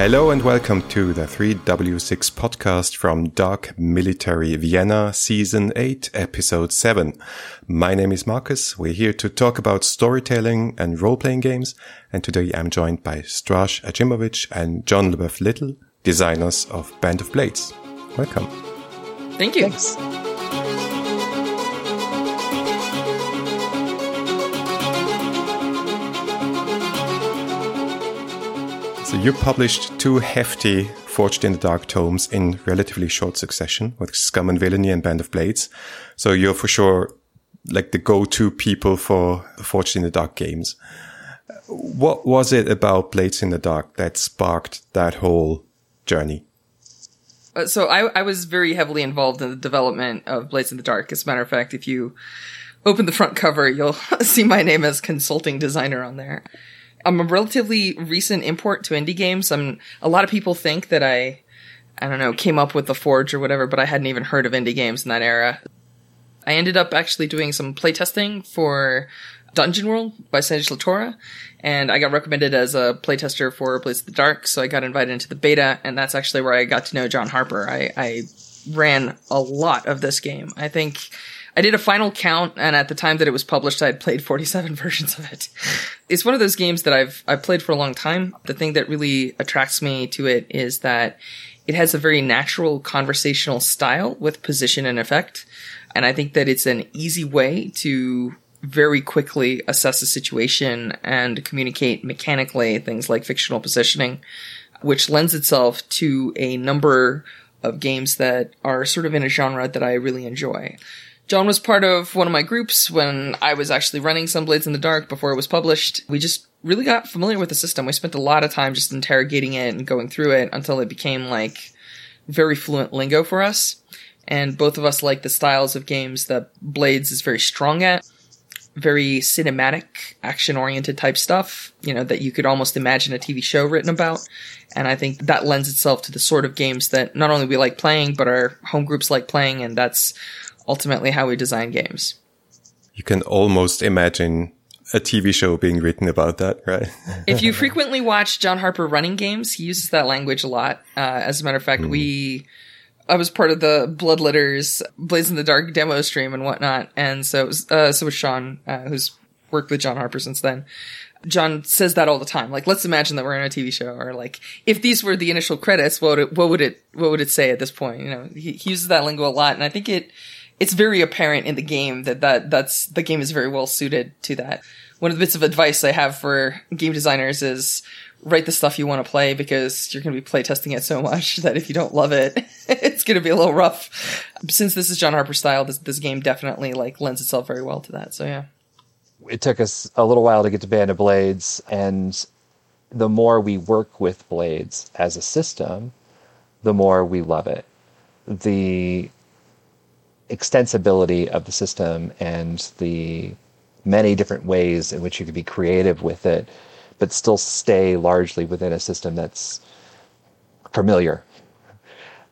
Hello and welcome to the 3W6 podcast from Dark Military Vienna, Season 8, Episode 7. My name is Marcus. We're here to talk about storytelling and role-playing games. And today I'm joined by Stras Acimovic and John Leboeuf Little, designers of Band of Blades. Welcome. Thank you. Thanks. So you published two hefty Forged in the Dark tomes in relatively short succession with Scum and Villainy and Band of Blades. So you're for sure like the go-to people for Forged in the Dark games. What was it about Blades in the Dark that sparked that whole journey? Uh, so I, I was very heavily involved in the development of Blades in the Dark. As a matter of fact, if you open the front cover, you'll see my name as consulting designer on there. I'm a relatively recent import to indie games. I'm a lot of people think that I I don't know, came up with the Forge or whatever, but I hadn't even heard of indie games in that era. I ended up actually doing some playtesting for Dungeon World by Sage LaTorra, and I got recommended as a playtester for Blades of the Dark, so I got invited into the beta, and that's actually where I got to know John Harper. I, I ran a lot of this game. I think I did a final count, and at the time that it was published, I had played 47 versions of it. It's one of those games that I've I've played for a long time. The thing that really attracts me to it is that it has a very natural conversational style with position and effect, and I think that it's an easy way to very quickly assess a situation and communicate mechanically things like fictional positioning, which lends itself to a number of games that are sort of in a genre that I really enjoy. John was part of one of my groups when I was actually running some Blades in the Dark before it was published. We just really got familiar with the system. We spent a lot of time just interrogating it and going through it until it became like very fluent lingo for us. And both of us like the styles of games that Blades is very strong at. Very cinematic, action oriented type stuff, you know, that you could almost imagine a TV show written about. And I think that lends itself to the sort of games that not only we like playing, but our home groups like playing. And that's ultimately how we design games. You can almost imagine a TV show being written about that, right? if you frequently watch John Harper running games, he uses that language a lot. Uh, as a matter of fact, mm. we, I was part of the Blood Bloodletters Blades in the Dark demo stream and whatnot. And so, was, uh, so was Sean, uh, who's worked with John Harper since then. John says that all the time. Like, let's imagine that we're in a TV show, or like, if these were the initial credits, what would it, what would it, what would it say at this point? You know, he, he uses that lingo a lot, and I think it, it's very apparent in the game that, that that's the game is very well suited to that. One of the bits of advice I have for game designers is write the stuff you want to play because you're going to be playtesting it so much that if you don't love it, it's going to be a little rough. Since this is John Harper style, this, this game definitely like lends itself very well to that. So yeah. It took us a little while to get to Band of Blades and the more we work with Blades as a system, the more we love it. The extensibility of the system and the many different ways in which you could be creative with it, but still stay largely within a system that's familiar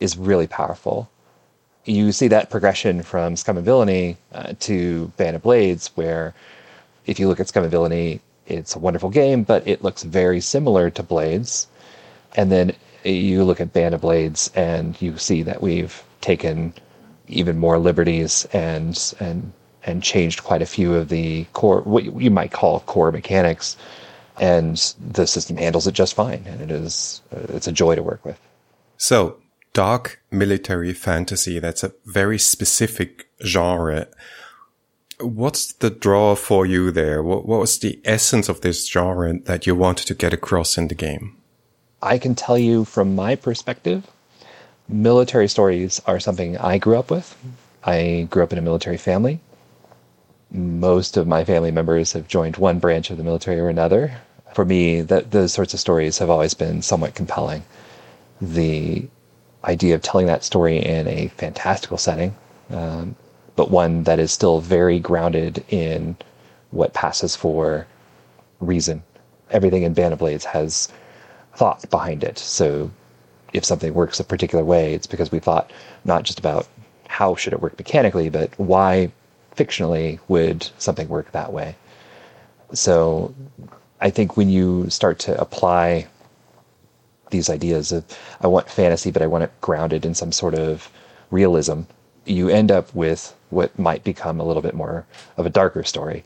is really powerful. You see that progression from Scum and Villainy uh, to Band of Blades, where if you look at Scum and Villainy, it's a wonderful game, but it looks very similar to Blades. And then you look at Band of Blades and you see that we've taken even more liberties and and and changed quite a few of the core what you might call core mechanics. And the system handles it just fine. And it is uh, it's a joy to work with. So dark military fantasy that's a very specific genre. What's the draw for you there? What, what was the essence of this genre that you wanted to get across in the game? I can tell you from my perspective military stories are something I grew up with. I grew up in a military family. Most of my family members have joined one branch of the military or another. For me, that those sorts of stories have always been somewhat compelling. The idea of telling that story in a fantastical setting, um, but one that is still very grounded in what passes for reason. Everything in Band of Blades has thought behind it. So if something works a particular way, it's because we thought not just about how should it work mechanically, but why fictionally would something work that way. So I think when you start to apply these ideas of I want fantasy, but I want it grounded in some sort of realism, you end up with what might become a little bit more of a darker story,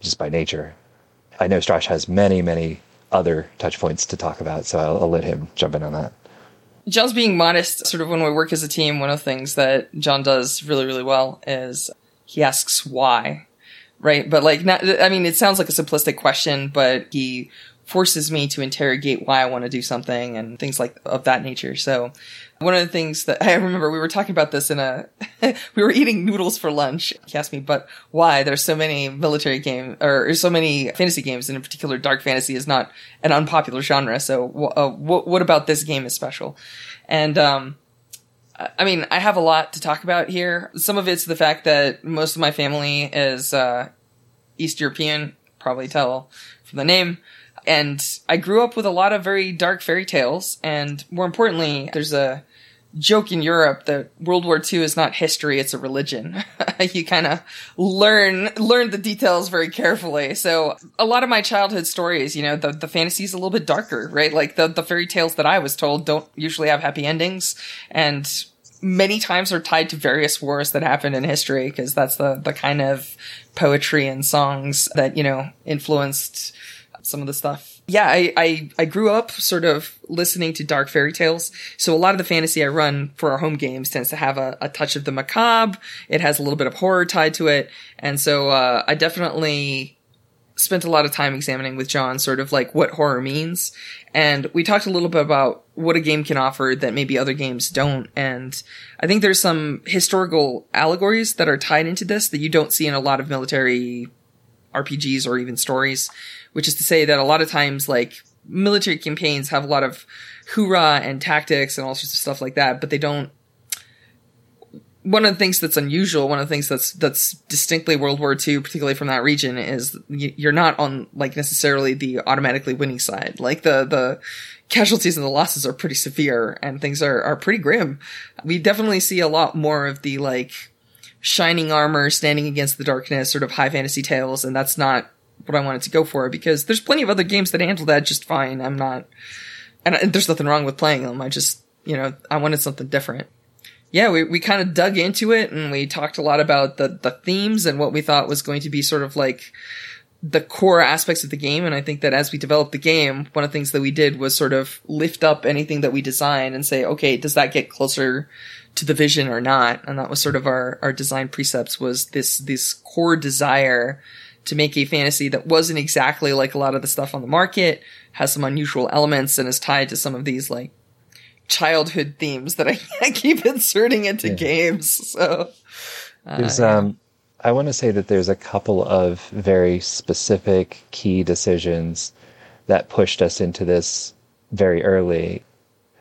just by nature. I know Stras has many, many other touch points to talk about, so I'll, I'll let him jump in on that. John's being modest, sort of when we work as a team, one of the things that John does really, really well is he asks why, right? But like, not, I mean, it sounds like a simplistic question, but he forces me to interrogate why I want to do something and things like of that nature. So one of the things that I remember we were talking about this in a, we were eating noodles for lunch. He asked me, but why there's so many military game or, so many fantasy games and in particular dark fantasy is not an unpopular genre. So uh, what, what about this game is special? And, um, I mean, I have a lot to talk about here. Some of it's the fact that most of my family is, uh, East European, probably tell from the name. And I grew up with a lot of very dark fairy tales. And more importantly, there's a joke in Europe that World War II is not history, it's a religion. you kind of learn, learn the details very carefully. So a lot of my childhood stories, you know, the, the fantasy is a little bit darker, right? Like the, the fairy tales that I was told don't usually have happy endings and many times are tied to various wars that happened in history because that's the, the kind of poetry and songs that, you know, influenced some of the stuff. Yeah, I, I, I grew up sort of listening to dark fairy tales. So a lot of the fantasy I run for our home games tends to have a, a touch of the macabre. It has a little bit of horror tied to it. And so, uh, I definitely spent a lot of time examining with John sort of like what horror means. And we talked a little bit about what a game can offer that maybe other games don't. And I think there's some historical allegories that are tied into this that you don't see in a lot of military RPGs or even stories which is to say that a lot of times, like, military campaigns have a lot of hoorah and tactics and all sorts of stuff like that, but they don't. One of the things that's unusual, one of the things that's that's distinctly World War II, particularly from that region, is you're not on like necessarily the automatically winning side. Like the the casualties and the losses are pretty severe, and things are are pretty grim. We definitely see a lot more of the like shining armor standing against the darkness, sort of high fantasy tales, and that's not what I wanted to go for because there's plenty of other games that handle that just fine. I'm not, and, there's nothing wrong with playing them. I just, you know, I wanted something different. Yeah, we, we kind of dug into it and we talked a lot about the, the themes and what we thought was going to be sort of like the core aspects of the game. And I think that as we developed the game, one of the things that we did was sort of lift up anything that we design and say, okay, does that get closer to the vision or not? And that was sort of our, our design precepts was this, this core desire to make a fantasy that wasn't exactly like a lot of the stuff on the market, has some unusual elements, and is tied to some of these like childhood themes that I, I keep inserting into yeah. games. So uh, there's um I want to say that there's a couple of very specific key decisions that pushed us into this very early.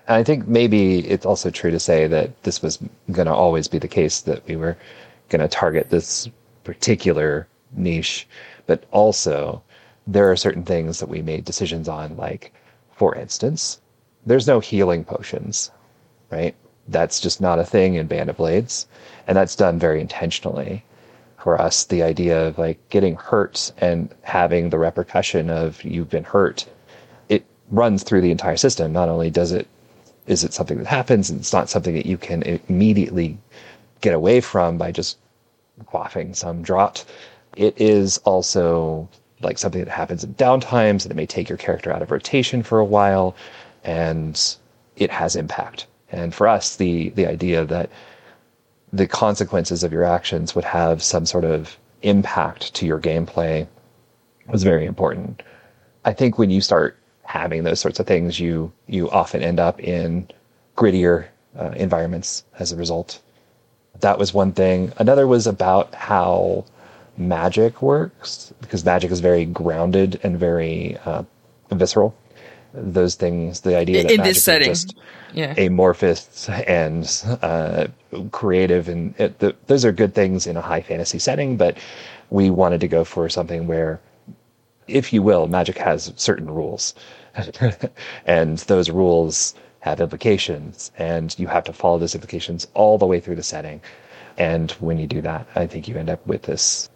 And I think maybe it's also true to say that this was going to always be the case that we were going to target this particular niche, but also there are certain things that we made decisions on, like, for instance, there's no healing potions, right? That's just not a thing in Band of Blades. And that's done very intentionally for us. The idea of like getting hurt and having the repercussion of you've been hurt, it runs through the entire system. Not only does it, is it something that happens and it's not something that you can immediately get away from by just quaffing some draught, it is also like something that happens in downtimes and it may take your character out of rotation for a while and it has impact. And for us, the the idea that the consequences of your actions would have some sort of impact to your gameplay was very important. I think when you start having those sorts of things, you you often end up in grittier uh, environments as a result. That was one thing. Another was about how magic works because magic is very grounded and very uh, visceral. Those things, the idea that in magic this setting, is just yeah. amorphous and uh, creative, and it, the, those are good things in a high fantasy setting. But we wanted to go for something where, if you will, magic has certain rules, and those rules have implications, and you have to follow those implications all the way through the setting. And when you do that, I think you end up with this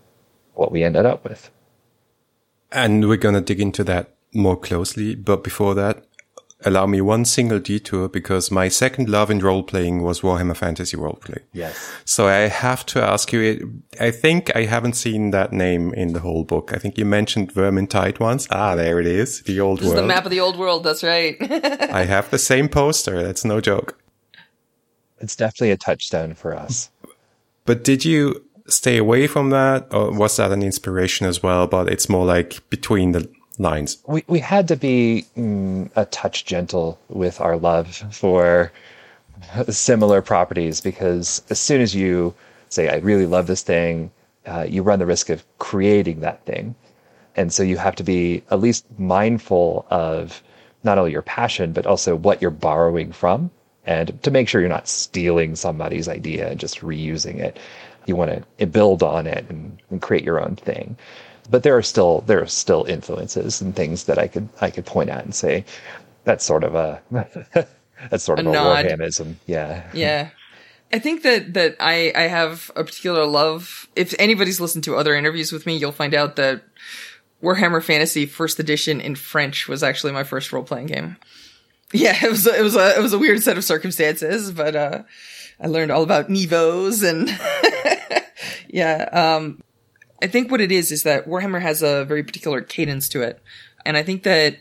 what we ended up with. And we're going to dig into that more closely. But before that, allow me one single detour because my second love in role playing was Warhammer Fantasy Roleplay. Yes. So I have to ask you, I think I haven't seen that name in the whole book. I think you mentioned Vermintide once. Ah, there it is. The old This world. is the map of the old world. That's right. I have the same poster. That's no joke. It's definitely a touchstone for us. But did you stay away from that or was that an inspiration as well? But it's more like between the lines. We we had to be mm, a touch gentle with our love for similar properties because as soon as you say I really love this thing, uh, you run the risk of creating that thing, and so you have to be at least mindful of not only your passion but also what you're borrowing from, and to make sure you're not stealing somebody's idea and just reusing it. You want to build on it and, and create your own thing but there are still there are still influences and things that I could I could point at and say that's sort of a that's sort of A a, nod. Warhammism. Yeah. yeah. I think that, that I, I have a particular love. If anybody's listened to other interviews with me, you'll find out that Warhammer Fantasy First Edition in French was actually my first role playing game. Yeah, it was a, it was a it was a weird set of circumstances, but uh, I learned all about niveaus and yeah. Um, I think what it is is that Warhammer has a very particular cadence to it, and I think that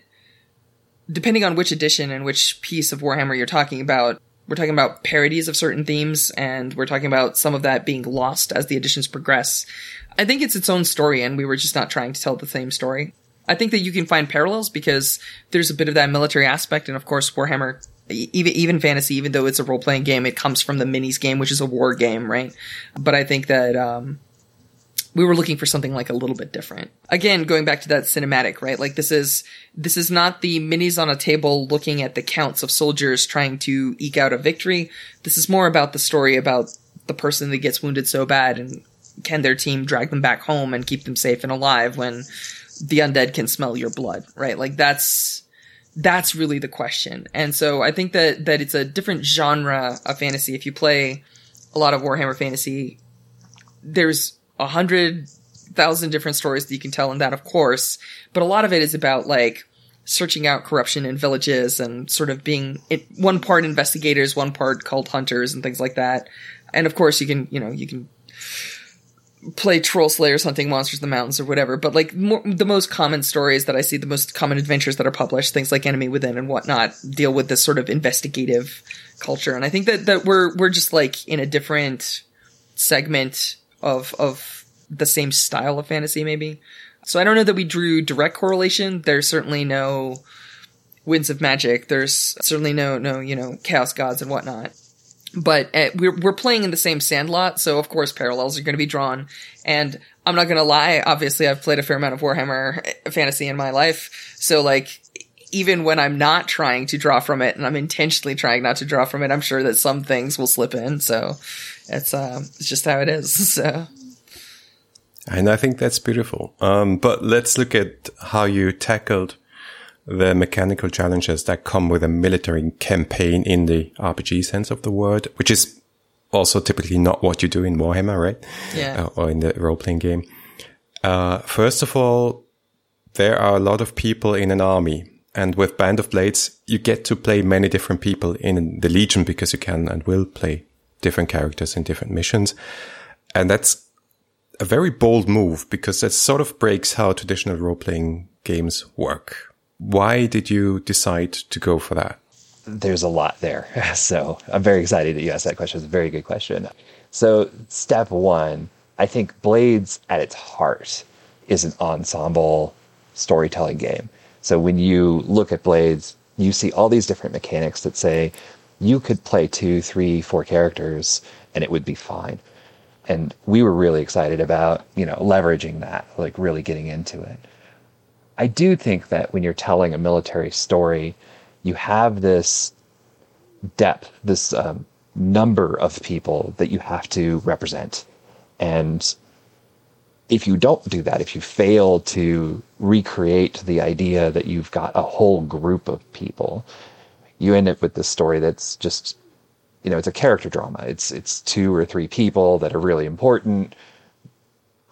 depending on which edition and which piece of Warhammer you're talking about, we're talking about parodies of certain themes, and we're talking about some of that being lost as the editions progress. I think it's its own story, and we were just not trying to tell the same story. I think that you can find parallels because there's a bit of that military aspect, and of course, Warhammer, even even fantasy, even though it's a role playing game, it comes from the minis game, which is a war game, right? But I think that um, we were looking for something like a little bit different. Again, going back to that cinematic, right? Like this is this is not the minis on a table looking at the counts of soldiers trying to eke out a victory. This is more about the story about the person that gets wounded so bad and can their team drag them back home and keep them safe and alive when the undead can smell your blood, right? Like that's that's really the question. And so I think that that it's a different genre of fantasy. If you play a lot of Warhammer Fantasy, there's a hundred thousand different stories that you can tell in that, of course, but a lot of it is about like searching out corruption in villages and sort of being it, one part investigators, one part cult hunters and things like that. And of course, you can, you know, you can play troll slayers hunting monsters in the mountains or whatever. But like more, the most common stories that I see, the most common adventures that are published, things like Enemy Within and whatnot, deal with this sort of investigative culture. And I think that that we're we're just like in a different segment of of the same style of fantasy, maybe. So I don't know that we drew direct correlation. There's certainly no winds of magic. There's certainly no no you know chaos gods and whatnot but uh, we're we're playing in the same sandlot, so of course parallels are going to be drawn. And I'm not going to lie, obviously I've played a fair amount of Warhammer fantasy in my life, so like even when I'm not trying to draw from it, and I'm intentionally trying not to draw from it, I'm sure that some things will slip in. So it's um it's just how it is. So And I think that's beautiful. Um, but let's look at how you tackled the mechanical challenges that come with a military campaign in the RPG sense of the word, which is also typically not what you do in Warhammer, right? Yeah. Uh, or in the role playing game. Uh, first of all, there are a lot of people in an army. And with Band of Blades, you get to play many different people in the Legion because you can and will play different characters in different missions. And that's a very bold move because that sort of breaks how traditional role playing games work. Why did you decide to go for that? there's a lot there. So I'm very excited that you asked that question. It's a very good question. So step one, I think Blades at its heart is an ensemble storytelling game. So when you look at Blades, you see all these different mechanics that say you could play two, three, four characters and it would be fine. And we were really excited about, you know, leveraging that, like really getting into it. I do think that when you're telling a military story, you have this depth, this um, number of people that you have to represent. And if you don't do that, if you fail to recreate the idea that you've got a whole group of people, you end up with this story that's just, you know, it's a character drama. It's it's two or three people that are really important,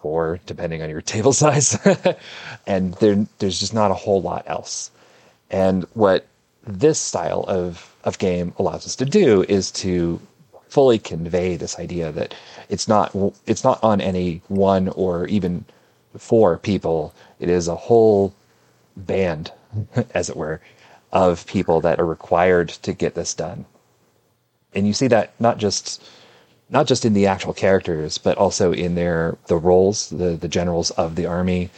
or depending on your table size, and there there's just not a whole lot else. And what this style of, of game allows us to do is to fully convey this idea that it's not it's not on any one or even four people. It is a whole band, as it were, of people that are required to get this done. And you see that not just not just in the actual characters, but also in their the roles, the the generals of the army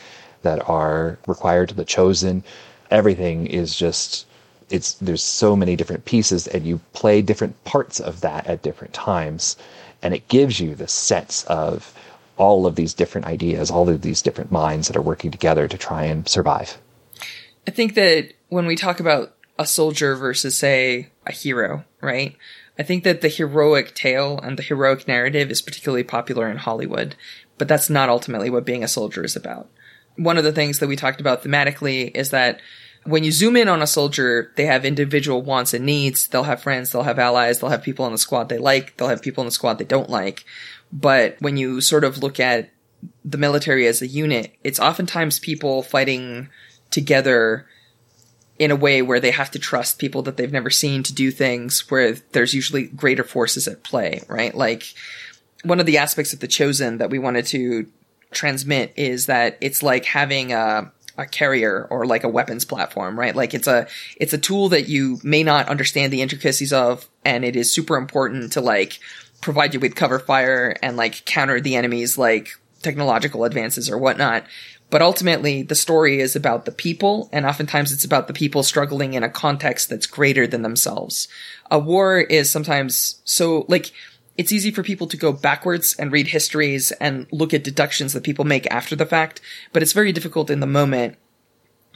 that are required, to the chosen. Everything is just it's there's so many different pieces and you play different parts of that at different times. And it gives you the sense of all of these different ideas all of these different minds that are working together to try and survive. I think that when we talk about a soldier versus say a hero right i think that the heroic tale and the heroic narrative is particularly popular in hollywood but that's not ultimately what being a soldier is about one of the things that we talked about thematically is that when you zoom in on a soldier, they have individual wants and needs. They'll have friends, they'll have allies, they'll have people in the squad they like, they'll have people in the squad they don't like. But when you sort of look at the military as a unit, it's oftentimes people fighting together in a way where they have to trust people that they've never seen to do things where there's usually greater forces at play, right? Like one of the aspects of the chosen that we wanted to transmit is that it's like having a a carrier or like a weapons platform, right? Like it's a it's a tool that you may not understand the intricacies of, and it is super important to like provide you with cover fire and like counter the enemy's like technological advances or whatnot. But ultimately, the story is about the people, and oftentimes it's about the people struggling in a context that's greater than themselves. A war is sometimes so like it's easy for people to go backwards and read histories and look at deductions that people make after the fact, but it's very difficult in the moment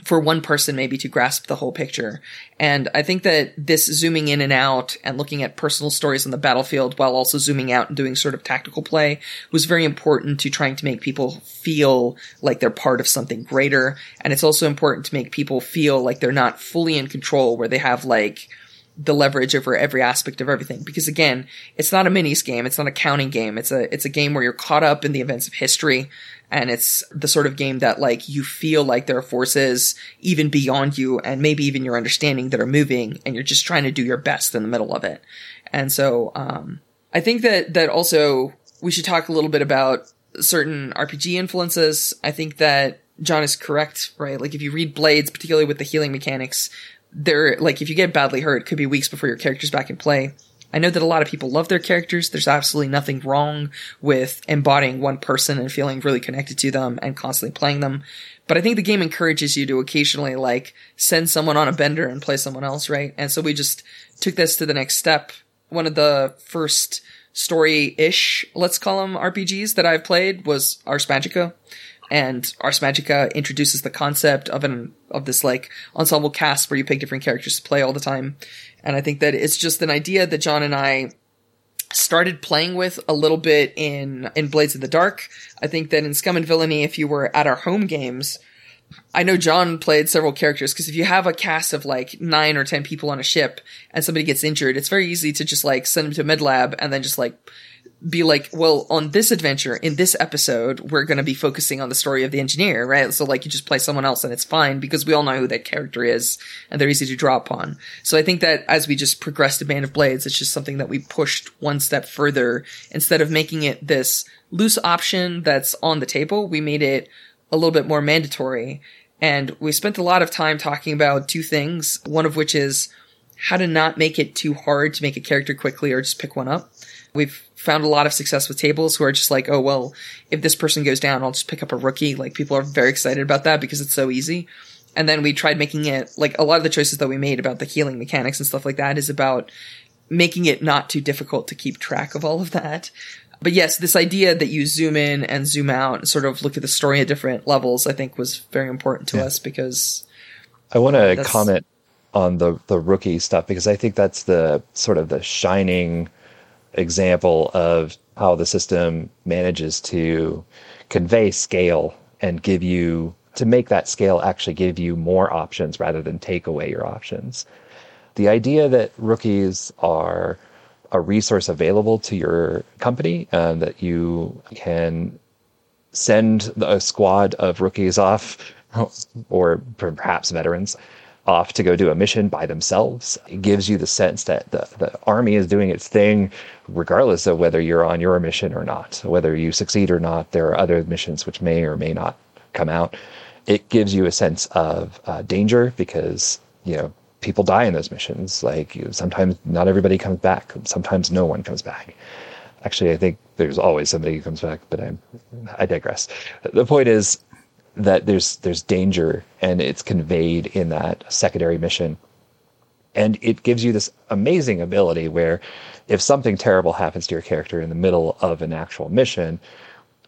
for one person maybe to grasp the whole picture. And I think that this zooming in and out and looking at personal stories on the battlefield while also zooming out and doing sort of tactical play was very important to trying to make people feel like they're part of something greater. And it's also important to make people feel like they're not fully in control where they have like, the leverage over every aspect of everything. Because again, it's not a minis game. It's not a counting game. It's a, it's a game where you're caught up in the events of history. And it's the sort of game that like you feel like there are forces even beyond you and maybe even your understanding that are moving and you're just trying to do your best in the middle of it. And so, um, I think that, that also we should talk a little bit about certain RPG influences. I think that John is correct, right? Like if you read Blades, particularly with the healing mechanics, there, like, if you get badly hurt, it could be weeks before your character's back in play. I know that a lot of people love their characters. There's absolutely nothing wrong with embodying one person and feeling really connected to them and constantly playing them. But I think the game encourages you to occasionally like send someone on a bender and play someone else, right? And so we just took this to the next step. One of the first story-ish, let's call them RPGs that I've played was Ars Magica and Ars Magica introduces the concept of an of this like ensemble cast where you pick different characters to play all the time. And I think that it's just an idea that John and I started playing with a little bit in in Blades in the Dark. I think that in Scum and Villainy, if you were at our home games, I know John played several characters because if you have a cast of like nine or ten people on a ship and somebody gets injured, it's very easy to just like send them to med lab and then just like be like, well, on this adventure, in this episode, we're going to be focusing on the story of the engineer, right? So like you just play someone else and it's fine because we all know who that character is and they're easy to draw upon. So I think that as we just progressed to Band of Blades, it's just something that we pushed one step further instead of making it this loose option that's on the table. We made it a little bit more mandatory and we spent a lot of time talking about two things. One of which is how to not make it too hard to make a character quickly or just pick one up. We've found a lot of success with tables who are just like, oh, well, if this person goes down, I'll just pick up a rookie. Like people are very excited about that because it's so easy. And then we tried making it like a lot of the choices that we made about the healing mechanics and stuff like that is about making it not too difficult to keep track of all of that. But yes, this idea that you zoom in and zoom out and sort of look at the story at different levels, I think was very important to yeah. us because I want to comment on the the rookie stuff because I think that's the sort of the shining example of how the system manages to convey scale and give you to make that scale actually give you more options rather than take away your options. The idea that rookies are a resource available to your company and that you can send a squad of rookies off or perhaps veterans off to go do a mission by themselves. It gives you the sense that the, the army is doing its thing, regardless of whether you're on your mission or not. Whether you succeed or not, there are other missions which may or may not come out. It gives you a sense of uh, danger because, you know, people die in those missions. Like you, sometimes not everybody comes back. Sometimes no one comes back. Actually, I think there's always somebody who comes back, but I'm, I digress. The point is, that there's there's danger and it's conveyed in that secondary mission. And it gives you this amazing ability where if something terrible happens to your character in the middle of an actual mission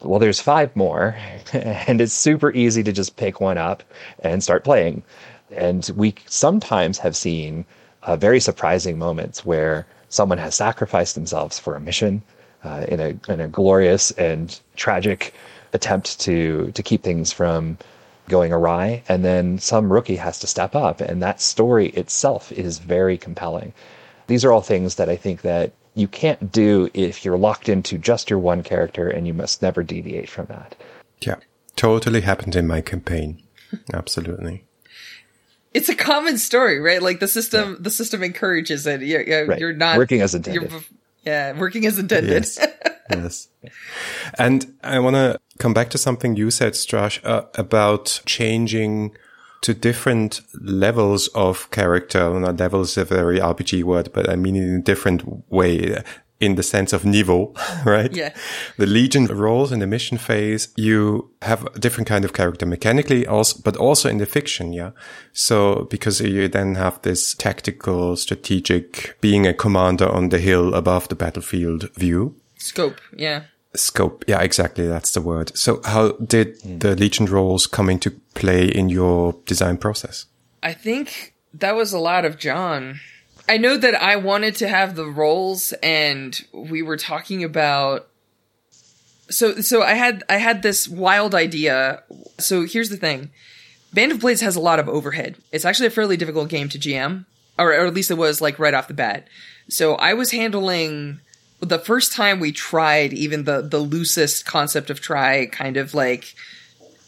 well there's five more and it's super easy to just pick one up and start playing. And we sometimes have seen uh, very surprising moments where someone has sacrificed themselves for a mission uh, in a in a glorious and tragic attempt to to keep things from going awry. And then some rookie has to step up. And that story itself is very compelling. These are all things that i think that you can't do if you're locked into just your one character and you must never deviate from that. Yeah. Totally happened in my campaign. Absolutely. It's a common story right? Like the system yeah. the system encourages it. You're, you're, right. you're not working as intended yeah working as intended yes. yes and i want to come back to something you said, Stras, uh, about changing to different levels of character. Not levels is a very RPG word, but I mean in a different way in the sense of niveau, right? Yeah. The Legion roles in the mission phase, you have a different kind of character mechanically also, but also in the fiction. Yeah. So because you then have this tactical, strategic, being a commander on the hill above the battlefield view. Scope. Yeah. Scope. Yeah, exactly. That's the word. So how did mm. the Legion roles come into play in your design process? I think that was a lot of John. I know that I wanted to have the roles and we were talking about so so I had I had this wild idea. So here's the thing. Band of Blades has a lot of overhead. It's actually a fairly difficult game to GM, or, or at least it was like right off the bat. So I was handling the first time we tried even the the loosest concept of try kind of like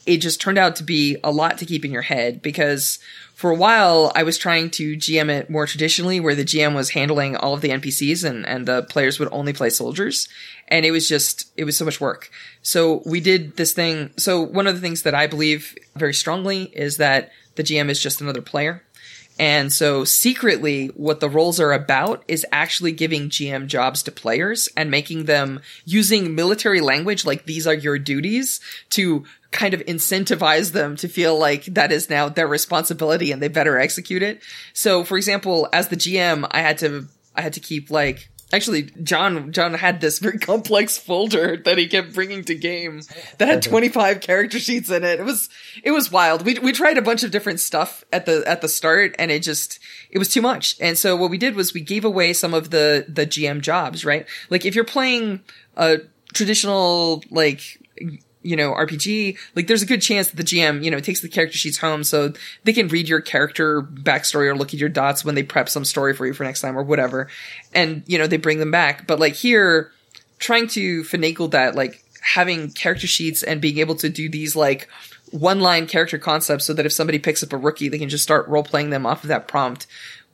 it just turned out to be a lot to keep in your head because for a while I was trying to GM it more traditionally where the GM was handling all of the NPCs and, and the players would only play soldiers. And it was just, it was so much work. So we did this thing. So one of the things that I believe very strongly is that the GM is just another player. And so secretly, what the roles are about is actually giving GM jobs to players and making them using military language like these are your duties to kind of incentivize them to feel like that is now their responsibility and they better execute it. So for example, as the GM, I had to, I had to keep like Actually, John John had this very complex folder that he kept bringing to game that had 25 character sheets in it. It was it was wild. We we tried a bunch of different stuff at the at the start and it just it was too much. And so what we did was we gave away some of the the GM jobs, right? Like if you're playing a traditional like you know, RPG, like there's a good chance that the GM, you know, takes the character sheets home so they can read your character backstory or look at your dots when they prep some story for you for next time or whatever. And, you know, they bring them back. But like here, trying to finagle that, like having character sheets and being able to do these like one line character concepts so that if somebody picks up a rookie, they can just start role playing them off of that prompt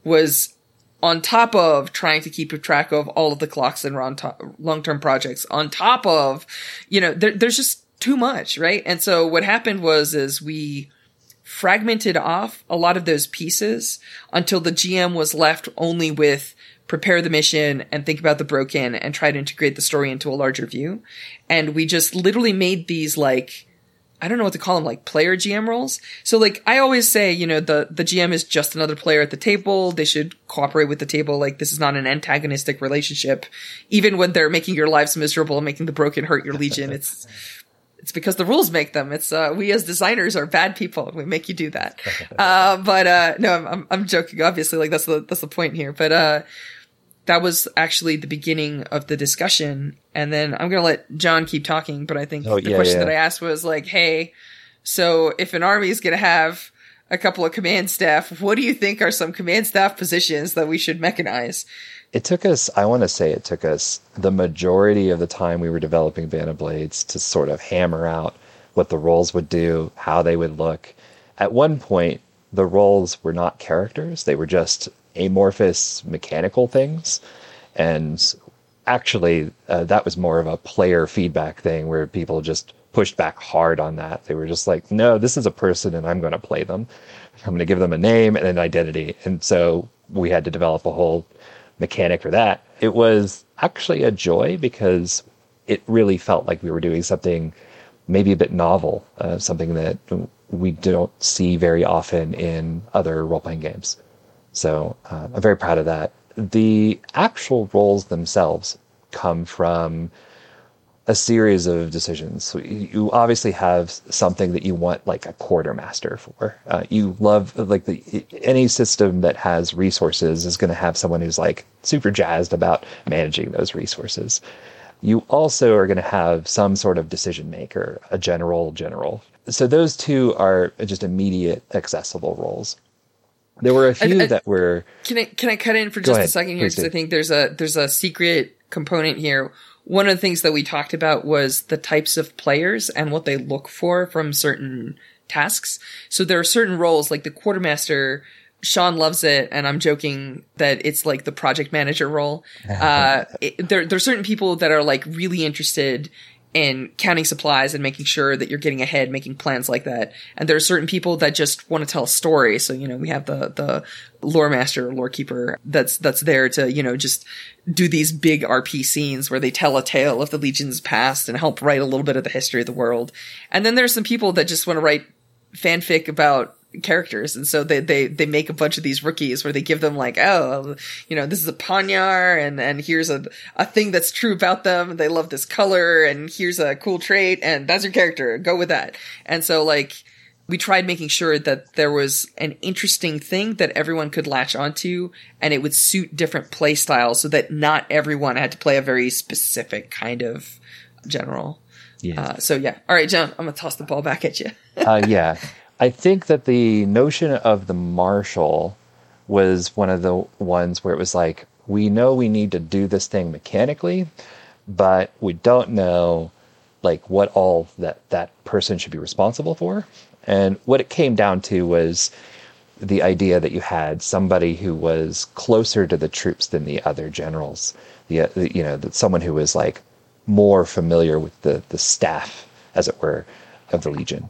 was on top of trying to keep track of all of the clocks and long term projects, on top of, you know, there, there's just too much, right? And so what happened was is we fragmented off a lot of those pieces until the GM was left only with prepare the mission and think about the broken and try to integrate the story into a larger view. And we just literally made these like I don't know what to call them, like player GM roles. So like I always say, you know, the the GM is just another player at the table. They should cooperate with the table. Like this is not an antagonistic relationship. Even when they're making your lives miserable and making the broken hurt your legion, it's it's because the rules make them. It's uh, we as designers are bad people. We make you do that. uh, but uh, no, I'm, I'm, I'm joking. Obviously, like that's the that's the point here. But uh, that was actually the beginning of the discussion. And then I'm gonna let John keep talking. But I think oh, the yeah, question yeah. that I asked was like, hey, so if an army is gonna have a couple of command staff, what do you think are some command staff positions that we should mechanize? It took us, I want to say it took us the majority of the time we were developing of Blades to sort of hammer out what the roles would do, how they would look. At one point, the roles were not characters, they were just amorphous mechanical things. And actually, uh, that was more of a player feedback thing where people just pushed back hard on that. They were just like, no, this is a person and I'm going to play them. I'm going to give them a name and an identity. And so we had to develop a whole mechanic for that. It was actually a joy because it really felt like we were doing something maybe a bit novel, uh, something that we don't see very often in other role playing games. So uh, I'm very proud of that. The actual roles themselves come from a series of decisions. So you obviously have something that you want like a quartermaster for. Uh, you love like the any system that has resources is going to have someone who's like super jazzed about managing those resources. You also are going to have some sort of decision maker, a general general. So those two are just immediate accessible roles. There were a few I, I, that were. Can I can I cut in for just a second here because I think there's a there's a secret component here one of the things that we talked about was the types of players and what they look for from certain tasks. So there are certain roles, like the quartermaster. Sean loves it, and I'm joking that it's like the project manager role. Uh, it, there, there are certain people that are like really interested in counting supplies and making sure that you're getting ahead, making plans like that. And there are certain people that just want to tell a story. So, you know, we have the, the lore master, lore keeper that's, that's there to, you know, just do these big RP scenes where they tell a tale of the Legion's past and help write a little bit of the history of the world. And then there's some people that just want to write fanfic about characters and so they they they make a bunch of these rookies where they give them like oh you know this is a panyar and and here's a a thing that's true about them they love this color and here's a cool trait and that's your character go with that. And so like we tried making sure that there was an interesting thing that everyone could latch onto and it would suit different play styles so that not everyone had to play a very specific kind of general. Yeah. Uh, so yeah. All right john i'm gonna toss the ball back at you. Uh, yeah I think that the notion of the marshal was one of the ones where it was like, we know we need to do this thing mechanically, but we don't know like what all that that person should be responsible for. And what it came down to was the idea that you had somebody who was closer to the troops than the other generals. The, uh, you know, that someone who was like more familiar with the the staff, as it were, of the legion.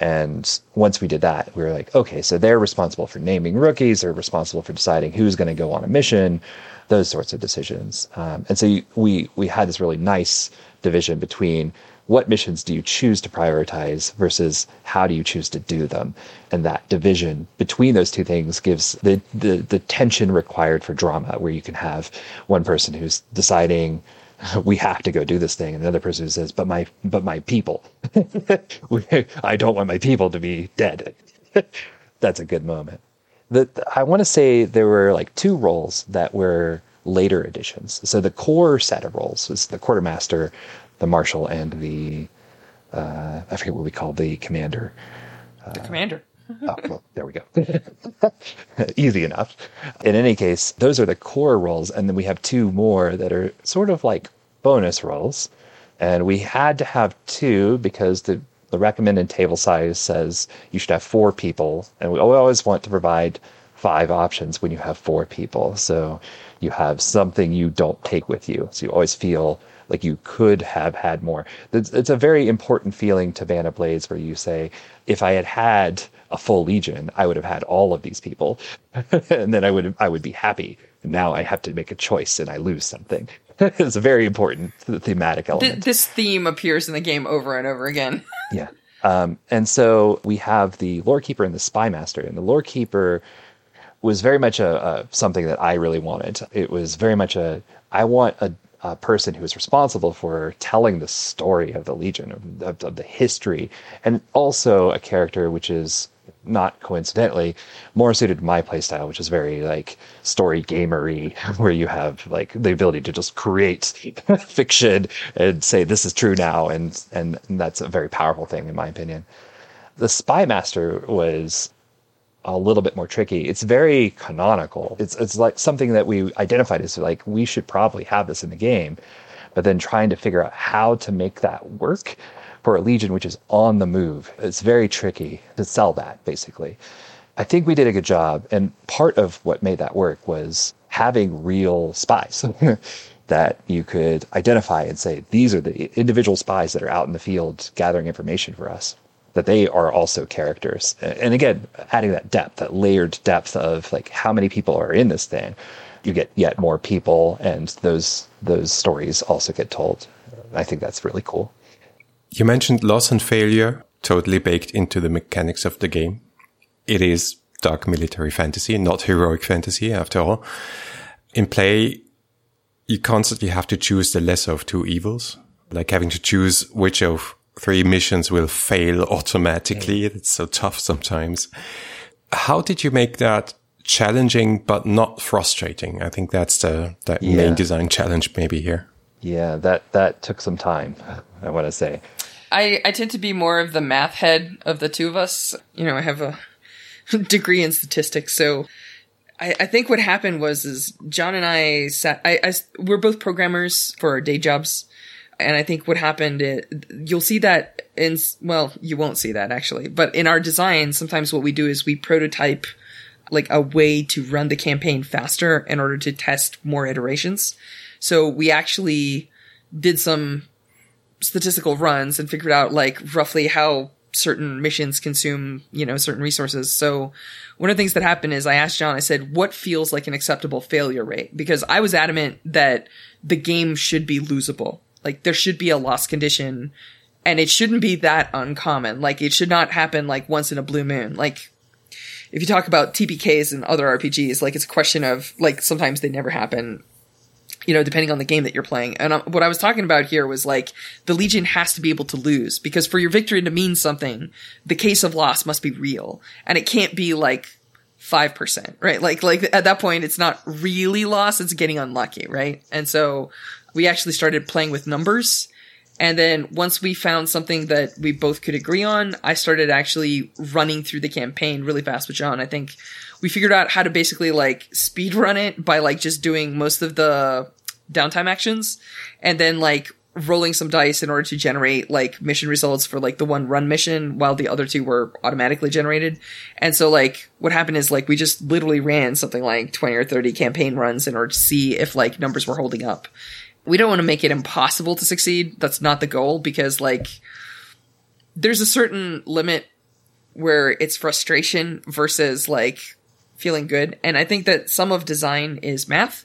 And once we did that, we were like, okay, so they're responsible for naming rookies, they're responsible for deciding who's going to go on a mission, those sorts of decisions. Um, and so we we had this really nice division between what missions do you choose to prioritize versus how do you choose to do them, and that division between those two things gives the the, the tension required for drama, where you can have one person who's deciding we have to go do this thing. And the other person says, but my, but my people, I don't want my people to be dead. That's a good moment. The, I want to say there were like two roles that were later additions. So the core set of roles is the quartermaster, the marshal, and the, uh, I forget what we call the commander. The commander. Oh, well, there we go. Easy enough. In any case, those are the core roles. And then we have two more that are sort of like bonus roles. And we had to have two because the, the recommended table size says you should have four people. And we always want to provide five options when you have four people. So you have something you don't take with you. So you always feel like you could have had more. It's, a very important feeling to of Blades where you say, if I had had a full legion, I would have had all of these people, and then I would I would be happy. Now I have to make a choice, and I lose something. it's a very important thematic element. Th- this theme appears in the game over and over again. yeah, um, and so we have the lore keeper and the spy master, and the lore keeper was very much a, a something that I really wanted. It was very much a I want a uh, person who is responsible for telling the story of the Legion, of, of, of, the history, and also a character which is not coincidentally more suited to my playstyle, which is very like story gamery, where you have like the ability to just create fiction and say this is true now, and, and and that's a very powerful thing in my opinion. The Spy Master was a little bit more tricky. It's very canonical. It's it's like something that we identified as like we should probably have this in the game, but then trying to figure out how to make that work for a legion which is on the move. It's very tricky to sell that basically. I think we did a good job. And part of what made that work was having real spies that you could identify and say, these are the individual spies that are out in the field gathering information for us, that they are also characters. And again, adding that depth, that layered depth of like how many people are in this thing, you get yet more people and those those stories also get told. I think that's really cool. You mentioned loss and failure totally baked into the mechanics of the game. It is dark military fantasy, not heroic fantasy after all. In play, you constantly have to choose the lesser of two evils, like having to choose which of three missions will fail automatically. Mm. It's so tough sometimes. How did you make that challenging but not frustrating? I think that's the that yeah. main design challenge maybe here. Yeah, that that took some time. I want to say. I I tend to be more of the math head of the two of us. You know, I have a degree in statistics, so I, I, think what happened was is John and I sat. I, I we're both programmers for our day jobs, and I think what happened. You'll see that in well, you won't see that actually, but in our design, sometimes what we do is we prototype like a way to run the campaign faster in order to test more iterations. So we actually did some statistical runs and figured out like roughly how certain missions consume, you know, certain resources. So one of the things that happened is I asked John, I said, what feels like an acceptable failure rate? Because I was adamant that the game should be losable. Like there should be a loss condition and it shouldn't be that uncommon. Like it should not happen like once in a blue moon. Like if you talk about TPKs and other RPGs, like it's a question of like sometimes they never happen you know, depending on the game that you're playing. And um, what I was talking about here was like the Legion has to be able to lose because for your victory to mean something, the case of loss must be real and it can't be like 5%, right? Like, like at that point, it's not really loss. It's getting unlucky, right? And so we actually started playing with numbers. And then once we found something that we both could agree on, I started actually running through the campaign really fast with John. I think we figured out how to basically like speed run it by like just doing most of the downtime actions and then like rolling some dice in order to generate like mission results for like the one run mission while the other two were automatically generated. And so like what happened is like we just literally ran something like 20 or 30 campaign runs in order to see if like numbers were holding up. We don't want to make it impossible to succeed. That's not the goal because like there's a certain limit where it's frustration versus like feeling good. And I think that some of design is math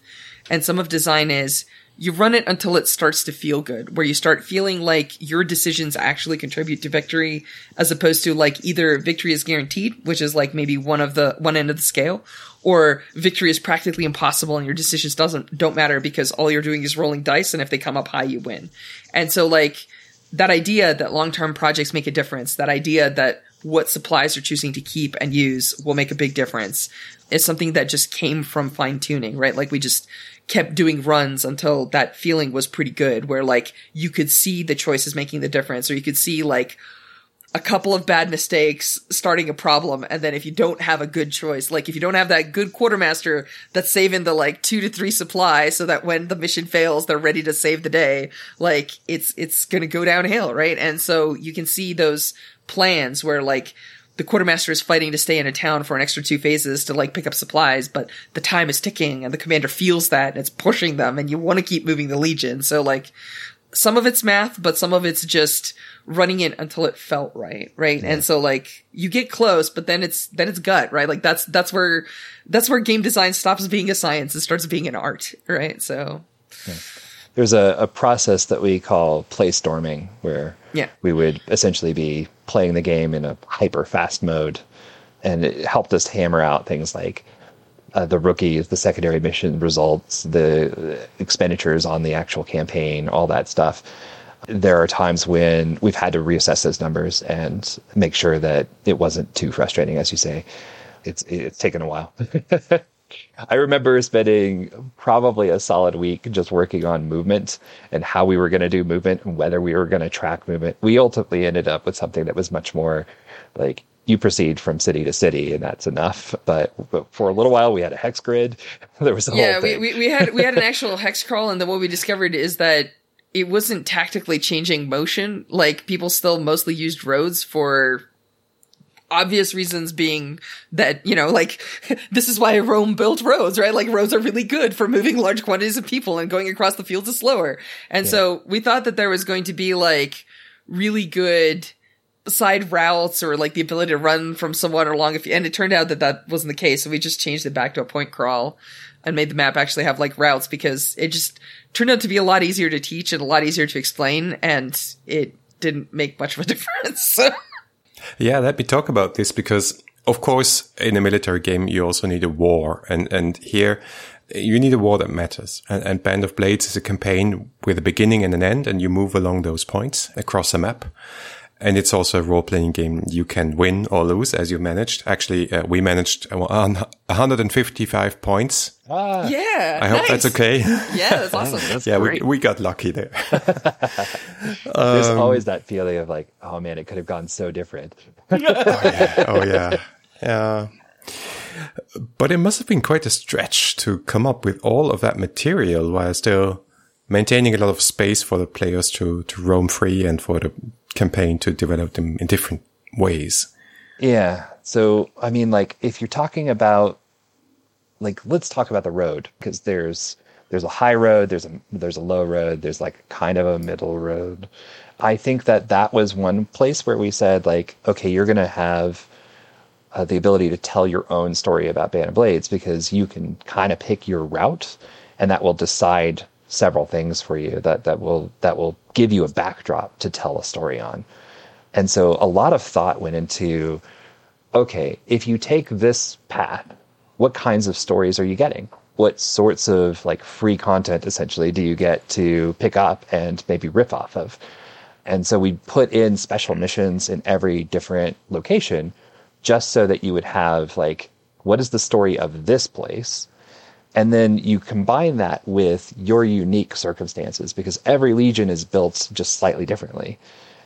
and some of design is you run it until it starts to feel good, where you start feeling like your decisions actually contribute to victory, as opposed to like either victory is guaranteed, which is like maybe one of the one end of the scale, or victory is practically impossible and your decisions doesn't don't matter because all you're doing is rolling dice and if they come up high you win. And so like that idea that long-term projects make a difference, that idea that what supplies you're choosing to keep and use will make a big difference is something that just came from fine tuning, right? Like we just kept doing runs until that feeling was pretty good where like you could see the choices making the difference or you could see like a couple of bad mistakes starting a problem and then if you don't have a good choice like if you don't have that good quartermaster that's saving the like two to three supply so that when the mission fails they're ready to save the day like it's it's gonna go downhill right and so you can see those plans where like the quartermaster is fighting to stay in a town for an extra two phases to like pick up supplies, but the time is ticking and the commander feels that and it's pushing them and you want to keep moving the legion. So like some of it's math, but some of it's just running it until it felt right, right? Yeah. And so like you get close, but then it's then it's gut, right? Like that's that's where that's where game design stops being a science and starts being an art, right? So yeah there's a, a process that we call play storming where yeah. we would essentially be playing the game in a hyper fast mode and it helped us hammer out things like uh, the rookies, the secondary mission results, the expenditures on the actual campaign, all that stuff. There are times when we've had to reassess those numbers and make sure that it wasn't too frustrating, as you say. It's it's taken a while. I remember spending probably a solid week just working on movement and how we were going to do movement and whether we were going to track movement. We ultimately ended up with something that was much more like you proceed from city to city and that's enough. But, but for a little while we had a hex grid. there was a yeah, we, we, we had we had an actual hex crawl, and then what we discovered is that it wasn't tactically changing motion. Like people still mostly used roads for obvious reasons being that, you know, like, this is why Rome built roads, right? Like roads are really good for moving large quantities of people and going across the fields is slower. And yeah. so we thought that there was going to be like really good side routes or like the ability to run from somewhat along if you, and it turned out that that wasn't the case so we just changed it back to a point crawl and made the map actually have like routes because it just turned out to be a lot easier to teach and a lot easier to explain and it didn't make much of a difference yeah, let me talk about this because, of course, in a military game, you also need a war. And, and here, you need a war that matters. And, and Band of Blades is a campaign with a beginning and an end, and you move along those points across a map. And it's also a role playing game. You can win or lose as you managed. Actually, uh, we managed 155 points. Ah, yeah. I nice. hope that's okay. Yeah, that's awesome. that's yeah, we, we got lucky there. There's um, always that feeling of like, oh man, it could have gone so different. oh, yeah. Oh, yeah. Yeah. But it must have been quite a stretch to come up with all of that material while still maintaining a lot of space for the players to, to roam free and for the campaign to develop them in different ways. Yeah. So, I mean, like, if you're talking about, like, let's talk about the road because there's there's a high road, there's a there's a low road, there's like kind of a middle road. I think that that was one place where we said, like, okay, you're gonna have uh, the ability to tell your own story about Band of Blades because you can kind of pick your route, and that will decide several things for you that that will that will give you a backdrop to tell a story on. And so a lot of thought went into okay, if you take this path, what kinds of stories are you getting? What sorts of like free content essentially do you get to pick up and maybe rip off of? And so we put in special missions in every different location just so that you would have like what is the story of this place? And then you combine that with your unique circumstances because every legion is built just slightly differently.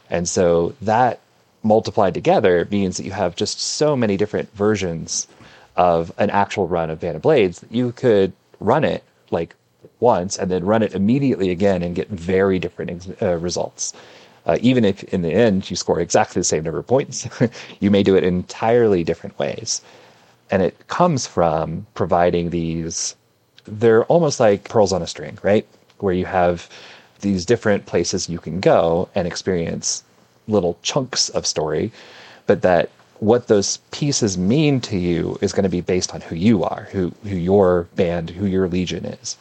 And so that multiplied together means that you have just so many different versions of an actual run of Band of Blades that you could run it like once and then run it immediately again and get very different uh, results. Uh, even if in the end you score exactly the same number of points, you may do it entirely different ways. And it comes from providing these they're almost like pearls on a string, right? Where you have these different places you can go and experience little chunks of story, but that what those pieces mean to you is going to be based on who you are, who who your band, who your legion is.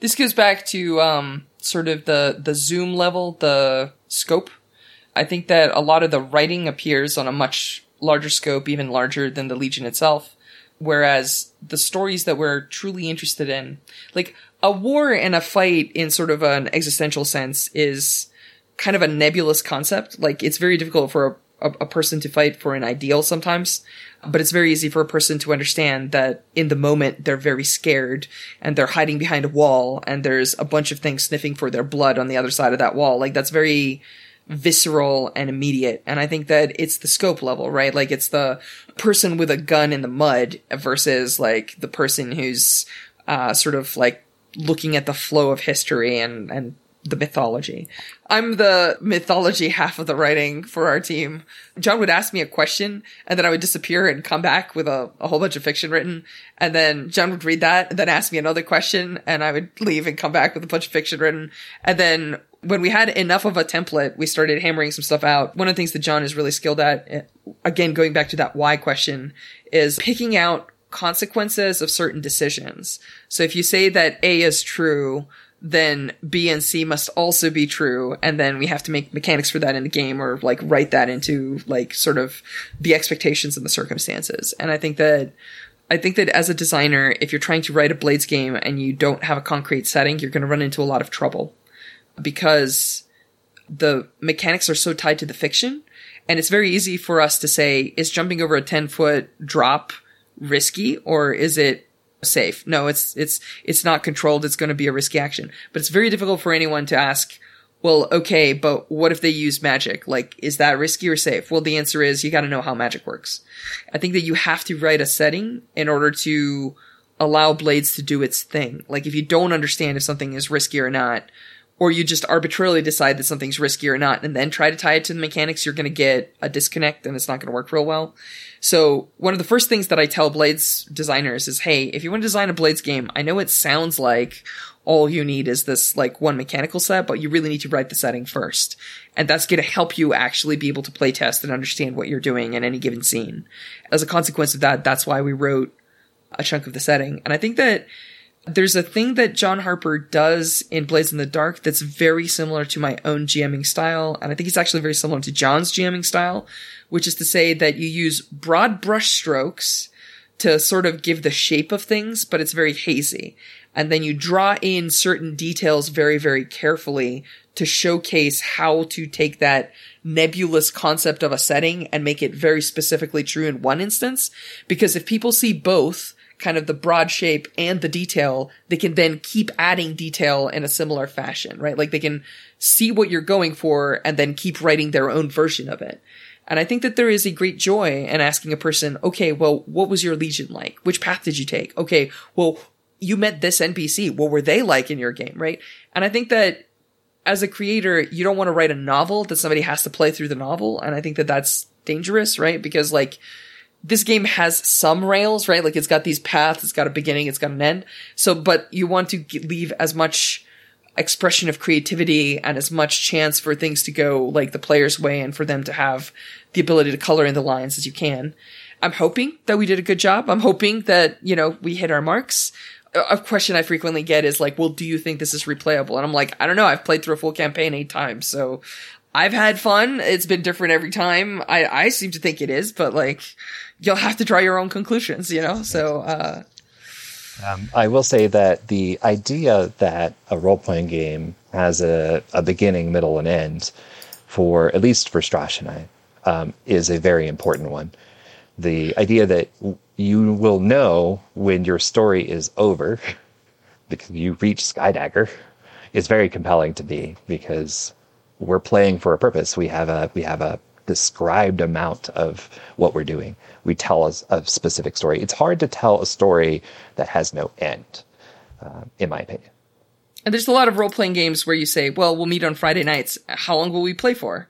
This goes back to um, sort of the the zoom level, the scope. I think that a lot of the writing appears on a much larger scope, even larger than the legion itself. Whereas the stories that we're truly interested in, like a war and a fight in sort of an existential sense is kind of a nebulous concept. Like it's very difficult for a, a, a person to fight for an ideal sometimes, but it's very easy for a person to understand that in the moment they're very scared and they're hiding behind a wall and there's a bunch of things sniffing for their blood on the other side of that wall. Like that's very, visceral and immediate. And I think that it's the scope level, right? Like it's the person with a gun in the mud versus like the person who's uh, sort of like looking at the flow of history and, and the mythology. I'm the mythology half of the writing for our team. John would ask me a question and then I would disappear and come back with a, a whole bunch of fiction written. And then John would read that and then ask me another question and I would leave and come back with a bunch of fiction written. And then when we had enough of a template, we started hammering some stuff out. One of the things that John is really skilled at, eh, again, going back to that why question, is picking out consequences of certain decisions. So if you say that A is true, then B and C must also be true, and then we have to make mechanics for that in the game or like write that into like sort of the expectations and the circumstances. And I think that I think that as a designer, if you're trying to write a Blades game and you don't have a concrete setting, you're going to run into a lot of trouble because the mechanics are so tied to the fiction. And it's very easy for us to say, is jumping over a 10 foot drop risky or is it safe? No, it's, it's, it's not controlled. It's going to be a risky action, but it's very difficult for anyone to ask, well, okay, but what if they use magic? Like, is that risky or safe? Well, the answer is you got to know how magic works. I think that you have to write a setting in order to allow Blades to do its thing. Like, if you don't understand if something is risky or not, or you just arbitrarily decide that something's risky or not and then try to tie it to the mechanics, you're going to get a disconnect and it's not going to work real well. So one of the first things that I tell Blades designers is, hey, if you want to design a Blades game, I know it sounds like all you need is this like one mechanical set, but you really need to write the setting first. And that's going to help you actually be able to play test and understand what you're doing in any given scene. As a consequence of that, that's why we wrote a chunk of the setting. And I think that there's a thing that John Harper does in Blades in the Dark that's very similar to my own GMing style. And I think it's actually very similar to John's GMing style, which is to say that you use broad brush strokes to sort of give the shape of things, but it's very hazy. And then you draw in certain details very, very carefully to showcase how to take that nebulous concept of a setting and make it very specifically true in one instance. Because if people see both, kind of the broad shape and the detail, they can then keep adding detail in a similar fashion, right? Like they can see what you're going for and then keep writing their own version of it. And I think that there is a great joy in asking a person, okay, well, what was your Legion like? Which path did you take? Okay, well, you met this NPC. What were they like in your game, right? And I think that as a creator, you don't want to write a novel that somebody has to play through the novel. And I think that that's dangerous, right? Because like, this game has some rails, right? Like it's got these paths, it's got a beginning, it's got an end. So, but you want to leave as much expression of creativity and as much chance for things to go like the player's way and for them to have the ability to color in the lines as you can. I'm hoping that we did a good job. I'm hoping that, you know, we hit our marks. A question I frequently get is like, well, do you think this is replayable? And I'm like, I don't know. I've played through a full campaign eight times. So I've had fun. It's been different every time. I, I seem to think it is, but like, you'll have to draw your own conclusions, you know? So, uh, um, I will say that the idea that a role playing game has a, a beginning, middle, and end, for at least for Stras and I, um, is a very important one. The idea that you will know when your story is over because you reach Skydagger is very compelling to me because we're playing for a purpose. We have a we have a described amount of what we're doing. We tell us a specific story. It's hard to tell a story that has no end, uh, in my opinion. And there's a lot of role playing games where you say, "Well, we'll meet on Friday nights. How long will we play for?"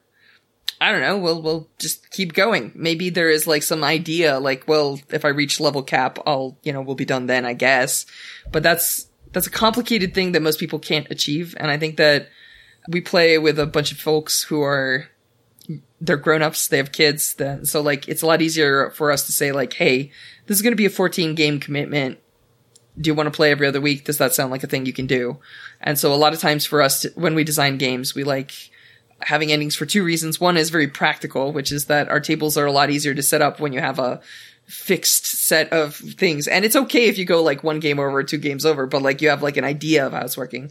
I don't know. We'll we'll just keep going. Maybe there is like some idea, like, well, if I reach level cap, I'll you know we'll be done then, I guess. But that's that's a complicated thing that most people can't achieve, and I think that we play with a bunch of folks who are they're grown-ups they have kids then so like it's a lot easier for us to say like hey this is going to be a 14 game commitment. Do you want to play every other week? Does that sound like a thing you can do? And so a lot of times for us to, when we design games we like having endings for two reasons. One is very practical which is that our tables are a lot easier to set up when you have a fixed set of things. And it's okay if you go like one game over two games over but like you have like an idea of how it's working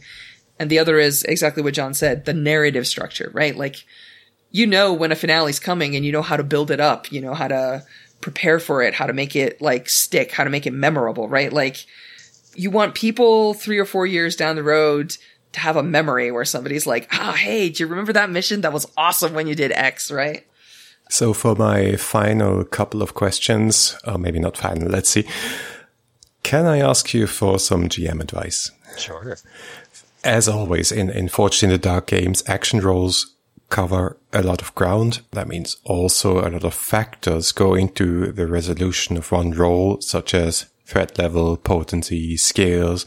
and the other is exactly what john said the narrative structure right like you know when a finale's coming and you know how to build it up, you know how to prepare for it, how to make it like stick, how to make it memorable, right? Like you want people three or four years down the road to have a memory where somebody's like, ah, oh, hey, do you remember that mission? That was awesome when you did X, right? So for my final couple of questions, or maybe not final, let's see. Can I ask you for some GM advice? Sure. As always in, in Forged in the Dark games, action rolls cover a lot of ground. That means also a lot of factors go into the resolution of one roll, such as threat level, potency, scales.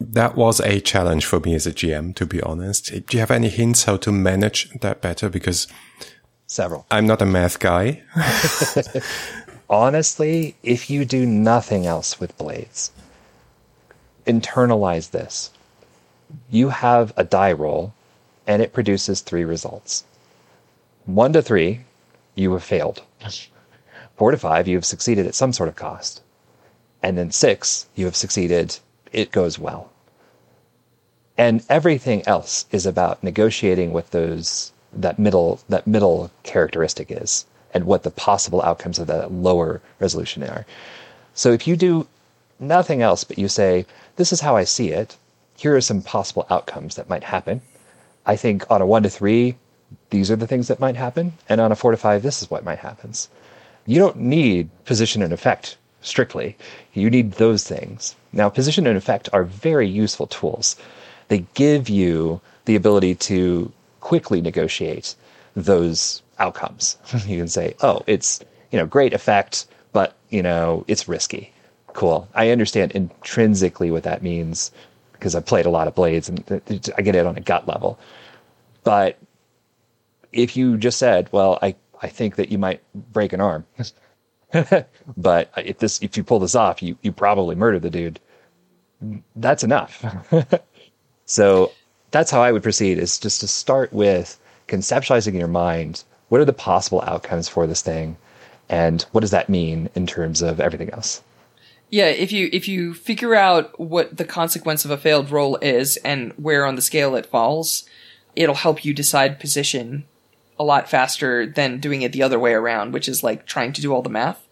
That was a challenge for me as a GM, to be honest. Do you have any hints how to manage that better? Because several. I'm not a math guy. Honestly, if you do nothing else with blades, internalize this. You have a die roll and it produces three results. One to three, you have failed. Four to five, you have succeeded at some sort of cost. And then six, you have succeeded, it goes well. And everything else is about negotiating with those that middle that middle characteristic is and what the possible outcomes of that lower resolution are. So if you do nothing else but you say, this is how I see it, here are some possible outcomes that might happen I think on a one to three, these are the things that might happen. And on a four to five, this is what might happen. You don't need position and effect strictly. You need those things. Now, position and effect are very useful tools. They give you the ability to quickly negotiate those outcomes. you can say, oh, it's, you know, great effect, but, you know, it's risky. Cool. I understand intrinsically what that means because I've played a lot of blades and I get it on a gut level. But if you just said, well, I, I think that you might break an arm, but if this, if you pull this off, you, you probably murder the dude. That's enough. so that's how I would proceed is just to start with conceptualizing in your mind what are the possible outcomes for this thing and what does that mean in terms of everything else yeah if you if you figure out what the consequence of a failed roll is and where on the scale it falls it'll help you decide position a lot faster than doing it the other way around which is like trying to do all the math.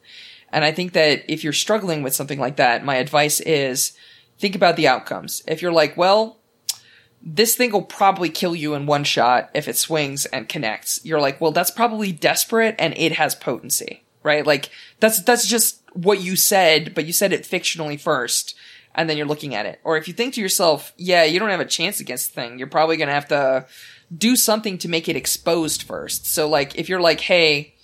And i think that if you're struggling with something like that my advice is think about the outcomes. If you're like well this thing will probably kill you in one shot if it swings and connects. You're like, well, that's probably desperate and it has potency, right? Like that's, that's just what you said, but you said it fictionally first and then you're looking at it. Or if you think to yourself, yeah, you don't have a chance against the thing, you're probably to have to do something to make it exposed first. So like if you're like, hey,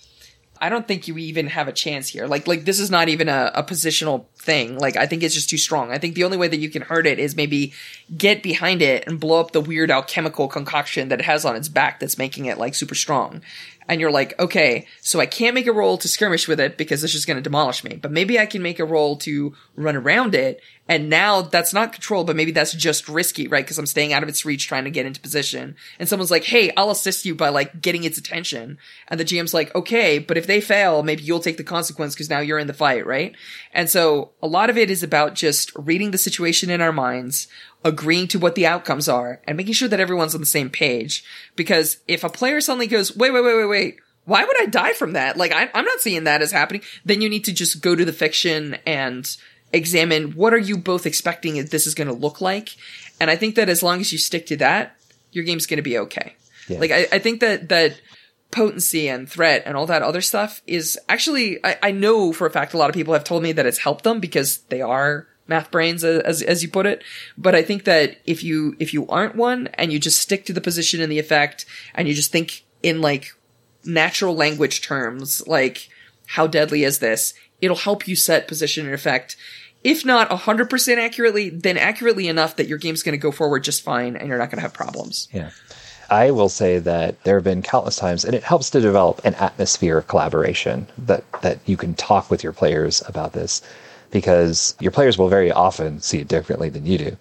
I don't think you even have a chance here. Like, like this is not even a, a positional thing. Like, I think it's just too strong. I think the only way that you can hurt it is maybe get behind it and blow up the weird alchemical concoction that it has on its back that's making it like super strong and you're like, okay, so I can't make a roll to skirmish with it because it's just going to demolish me, but maybe I can make a roll to run around it. And now that's not control, but maybe that's just risky, right? Cause I'm staying out of its reach trying to get into position. And someone's like, Hey, I'll assist you by like getting its attention. And the GM's like, okay, but if they fail, maybe you'll take the consequence because now you're in the fight, right? And so a lot of it is about just reading the situation in our minds, agreeing to what the outcomes are and making sure that everyone's on the same page. Because if a player suddenly goes, wait, wait, wait, wait, wait, why would I die from that? Like, I, am not seeing that as happening. Then you need to just go to the fiction and examine what are you both expecting this is going to look like. And I think that as long as you stick to that, your game's going to be okay. Yeah. Like, I, I think that, that, potency and threat and all that other stuff is actually I, I, know for a fact a lot of people have told me that it's helped them because they are math brains uh, as, as you put it. But I think that if you, if you aren't one and you just stick to the position and the effect and you just think in like natural language terms, like how deadly is this? It'll help you set position and effect. If not 100% accurately, then accurately enough that your game's going to go forward just fine and you're not going to have problems. Yeah. I will say that there have been countless times, and it helps to develop an atmosphere of collaboration that, that you can talk with your players about this because your players will very often see it differently than you do.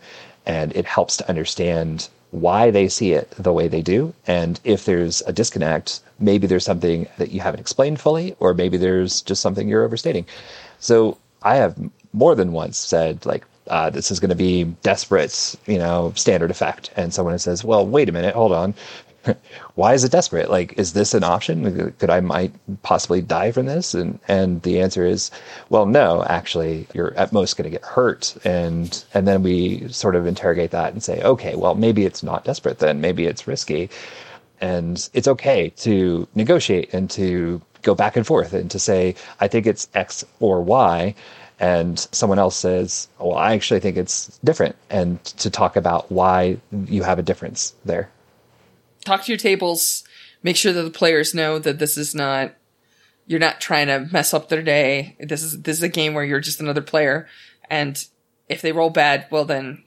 And it helps to understand why they see it the way they do. And if there's a disconnect, maybe there's something that you haven't explained fully, or maybe there's just something you're overstating. So I have more than once said, like, uh, this is going to be desperate, you know, standard effect. And someone says, well, wait a minute, hold on. why is it desperate? Like, is this an option? Could I might possibly die from this? And and the answer is, well, no. Actually, you're at most going to get hurt. And and then we sort of interrogate that and say, okay, well, maybe it's not desperate. Then maybe it's risky, and it's okay to negotiate and to go back and forth and to say, I think it's X or Y. And someone else says, well, I actually think it's different. And to talk about why you have a difference there talk to your tables, make sure that the players know that this is not you're not trying to mess up their day. This is this is a game where you're just another player, and if they roll bad, well then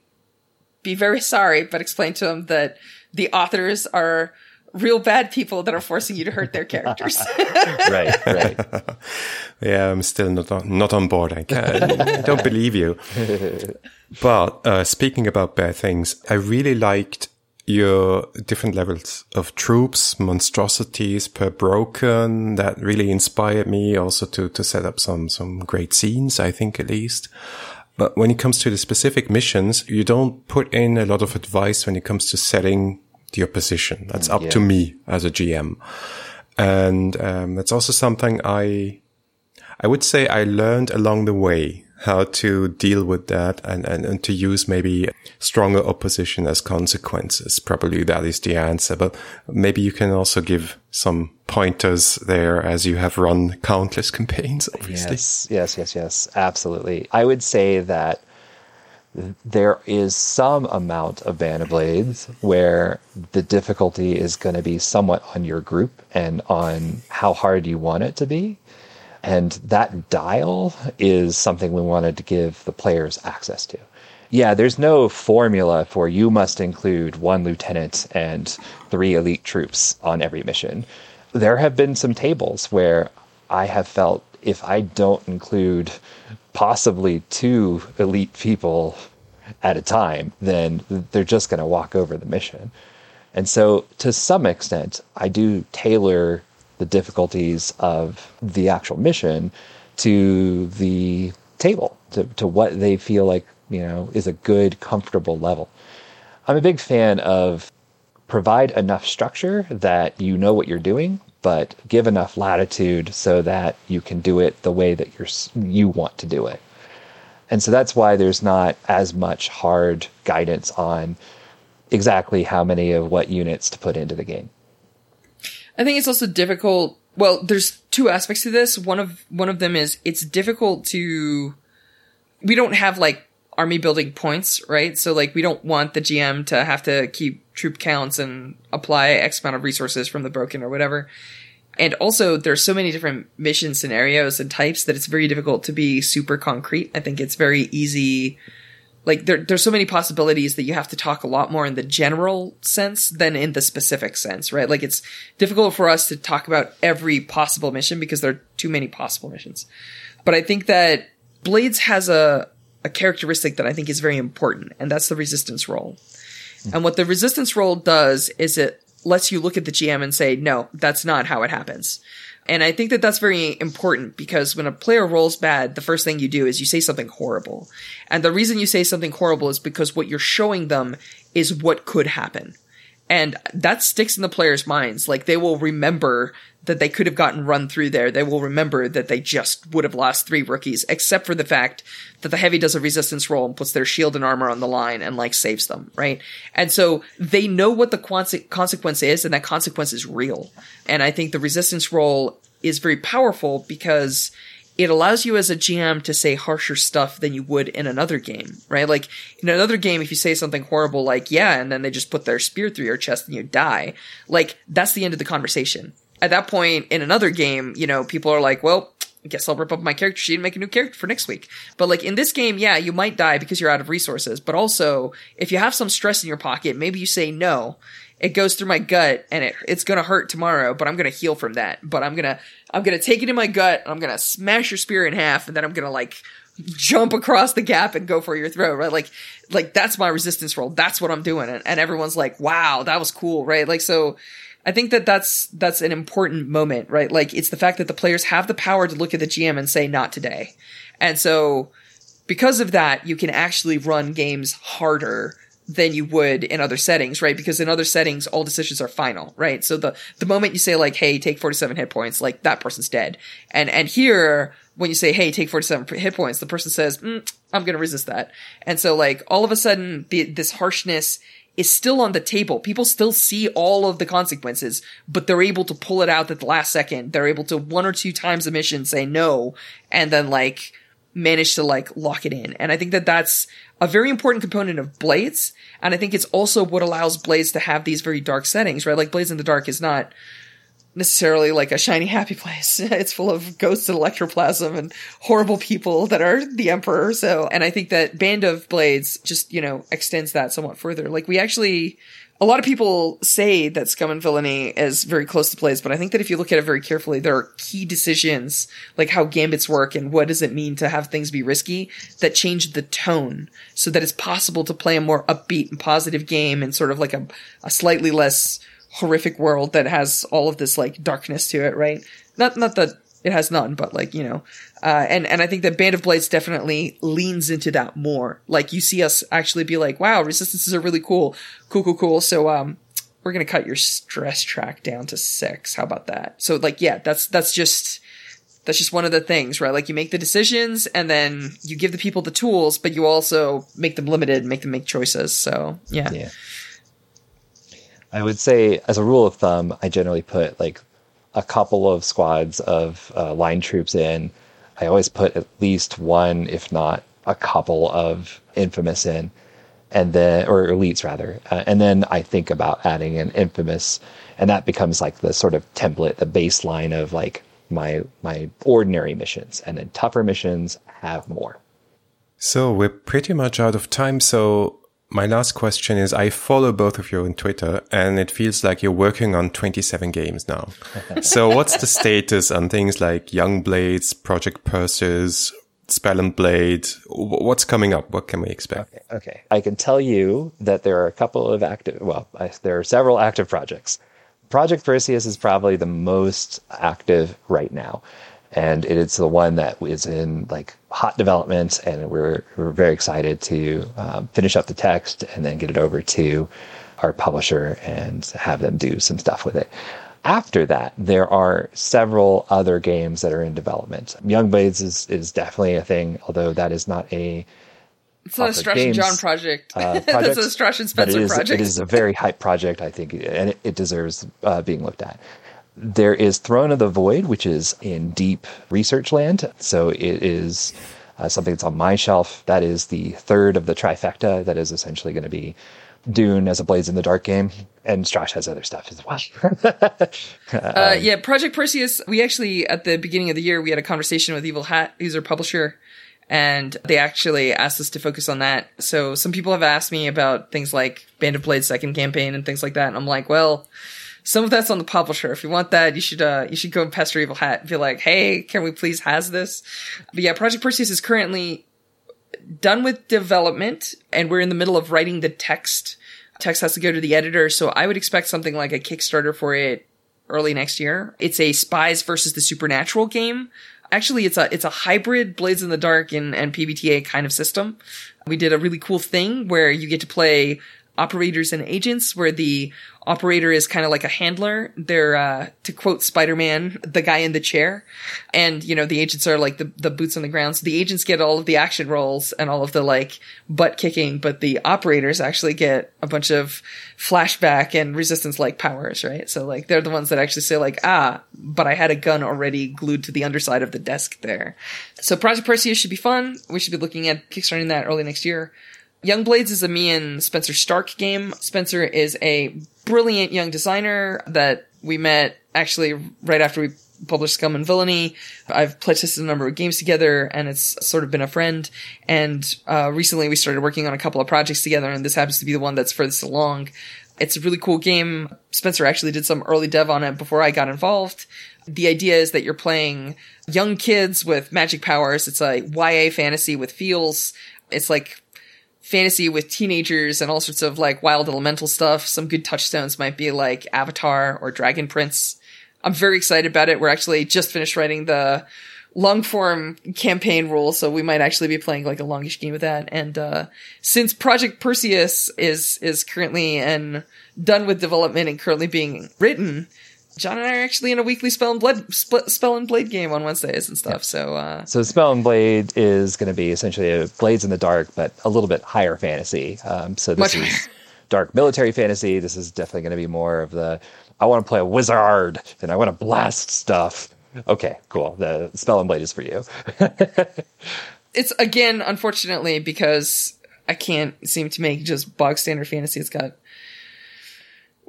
be very sorry, but explain to them that the authors are real bad people that are forcing you to hurt their characters. right, right. yeah, I'm still not on, not on board. I, I don't believe you. But uh, speaking about bad things, I really liked your different levels of troops, monstrosities per broken. That really inspired me also to, to set up some, some great scenes, I think at least. But when it comes to the specific missions, you don't put in a lot of advice when it comes to setting your position. That's up yeah. to me as a GM. And, um, that's also something I, I would say I learned along the way how to deal with that and, and, and to use maybe stronger opposition as consequences. Probably that is the answer, but maybe you can also give some pointers there as you have run countless campaigns, obviously. Yes, yes, yes, yes, absolutely. I would say that there is some amount of Band of Blades where the difficulty is going to be somewhat on your group and on how hard you want it to be. And that dial is something we wanted to give the players access to. Yeah, there's no formula for you must include one lieutenant and three elite troops on every mission. There have been some tables where I have felt if I don't include possibly two elite people at a time, then they're just going to walk over the mission. And so, to some extent, I do tailor the difficulties of the actual mission to the table, to, to what they feel like, you know, is a good, comfortable level. I'm a big fan of provide enough structure that you know what you're doing, but give enough latitude so that you can do it the way that you're you want to do it. And so that's why there's not as much hard guidance on exactly how many of what units to put into the game. I think it's also difficult. Well, there's two aspects to this. One of one of them is it's difficult to we don't have like army building points, right? So like we don't want the GM to have to keep troop counts and apply X amount of resources from the broken or whatever. And also there's so many different mission scenarios and types that it's very difficult to be super concrete. I think it's very easy like there, there's so many possibilities that you have to talk a lot more in the general sense than in the specific sense, right? Like it's difficult for us to talk about every possible mission because there are too many possible missions. But I think that Blades has a, a characteristic that I think is very important, and that's the resistance roll. Mm-hmm. And what the resistance roll does is it lets you look at the GM and say, no, that's not how it happens. And I think that that's very important because when a player rolls bad, the first thing you do is you say something horrible. And the reason you say something horrible is because what you're showing them is what could happen. And that sticks in the players' minds. Like they will remember that they could have gotten run through there, they will remember that they just would have lost three rookies, except for the fact that the heavy does a resistance roll and puts their shield and armor on the line and like saves them, right? And so they know what the consequence is, and that consequence is real. And I think the resistance roll is very powerful because it allows you as a GM to say harsher stuff than you would in another game, right? Like in another game, if you say something horrible like, yeah, and then they just put their spear through your chest and you die, like that's the end of the conversation at that point in another game, you know, people are like, well, I guess I'll rip up my character sheet and make a new character for next week. But like in this game, yeah, you might die because you're out of resources. But also, if you have some stress in your pocket, maybe you say no. It goes through my gut and it, it's gonna hurt tomorrow, but I'm gonna heal from that. But I'm gonna, I'm gonna take it in my gut, I'm gonna smash your spear in half, and then I'm gonna like jump across the gap and go for your throat, right? Like, like that's my resistance roll. That's what I'm doing. And, and everyone's like, wow, that was cool, right? Like, so, I think that that's that's an important moment, right? Like it's the fact that the players have the power to look at the GM and say not today. And so because of that, you can actually run games harder than you would in other settings, right? Because in other settings, all decisions are final, right? So the, the moment you say like, hey, take 47 hit points, like that person's dead. And, and here, when you say, hey, take 47 hit points, the person says, mm, I'm gonna resist that. And so like, all of a sudden, the, this harshness is still on the table. People still see all of the consequences, but they're able to pull it out at the last second. They're able to one or two times a mission say no, and then like manage to like lock it in. And I think that that's a very important component of Blades. And I think it's also what allows Blades to have these very dark settings, right? Like Blades in the Dark is not necessarily like a shiny happy place. It's full of ghosts and electroplasm and horrible people that are the emperor. So, and I think that Band of Blades just, you know, extends that somewhat further. Like we actually, a lot of people say that Scum and Villainy is very close to Blades, but I think that if you look at it very carefully, there are key decisions, like how gambits work and what does it mean to have things be risky, that change the tone so that it's possible to play a more upbeat and positive game and sort of like a, a slightly less horrific world that has all of this like darkness to it, right? Not not that it has none, but like you know, uh, and and I think that Band of Blades definitely leans into that more. Like you see us actually be like, wow, resistances are really cool, cool, cool, cool. So um, we're gonna cut your stress track down to six. How about that? So like, yeah, that's that's just that's just one of the things, right? Like you make the decisions and then you give the people the tools, but you also make them limited, make them make choices. So yeah. Yeah. I would say, as a rule of thumb, I generally put like a couple of squads of uh, line troops in. I always put at least one, if not a couple of Infamous in, and then or Elites rather, uh, and then I think about adding an Infamous, and that becomes like the sort of template, the baseline of like my my ordinary missions, and then tougher missions have more. So we're pretty much out of time. So my last question is I follow both of you on Twitter and it feels like you're working on 27 games now. so what's the status on things like Young Blades, Project Perseus, Spell and Blade? What's coming up? What can we expect? Okay, okay. I can tell you that there are a couple of active, well, I, there are several active projects. Project Perseus is probably the most active right now and it's the one that is in like hot development and we're, we're very excited to um, finish up the text and then get it over to our publisher and have them do some stuff with it after that there are several other games that are in development young blades is, is definitely a thing although that is not a it's not a Stras and John project. Uh, project That's a Stras and Spencer it is, project. It is a very hype project, I think, and it, it deserves uh, being looked at. There is Throne of the Void, which is in deep research land. So it is uh, something that's on my shelf. That is the third of the trifecta that is essentially going to be Dune as a Blades in the Dark game. And Stras has other stuff as well. uh, yeah, Project Perseus, we actually, at the beginning of the year, we had a conversation with Evil Hat, who's our publisher, and they actually asked us to focus on that. So some people have asked me about things like Band of Blades second campaign and things like that. And I'm like, well, some of that's on the publisher. If you want that, you should uh you should go and pester Evil Hat and be like, hey, can we please has this? But yeah, Project Perseus is currently done with development and we're in the middle of writing the text. Text has to go to the editor, so I would expect something like a Kickstarter for it early next year. It's a spies versus the supernatural game. Actually, it's a it's a hybrid Blades in the Dark and, and PBTA kind of system. We did a really cool thing where you get to play operators and agents where the operator is kind of like a handler. They're, uh, to quote Spider-Man, the guy in the chair. And, you know, the agents are like the, the boots on the ground. So the agents get all of the action rolls and all of the like butt kicking, but the operators actually get a bunch of flashback and resistance like powers, right? So like they're the ones that actually say like, ah, but I had a gun already glued to the underside of the desk there. So Project Perseus should be fun. We should be looking at kickstarting that early next year. Young Blades is a me and Spencer Stark game. Spencer is a brilliant young designer that we met actually right after we published Scum and Villainy. I've playtested a number of games together and it's sort of been a friend. And, uh, recently we started working on a couple of projects together and this happens to be the one that's furthest along. It's a really cool game. Spencer actually did some early dev on it before I got involved. The idea is that you're playing young kids with magic powers. It's a YA fantasy with feels. It's like fantasy with teenagers and all sorts of like wild elemental stuff. Some good touchstones might be like Avatar or Dragon Prince. I'm very excited about it. We're actually just finished writing the long form campaign rule, so we might actually be playing like a longish game with that. And uh, since Project Perseus is is currently and done with development and currently being written, John and I are actually in a weekly Spell and Blade Spell and Blade game on Wednesdays and stuff. So, uh, so Spell and Blade is going to be essentially a Blades in the Dark, but a little bit higher fantasy. Um, so this is dark military fantasy. This is definitely going to be more of the I want to play a wizard and I want to blast stuff. Okay, cool. The Spell and Blade is for you. it's again, unfortunately, because I can't seem to make just bog standard fantasy. It's got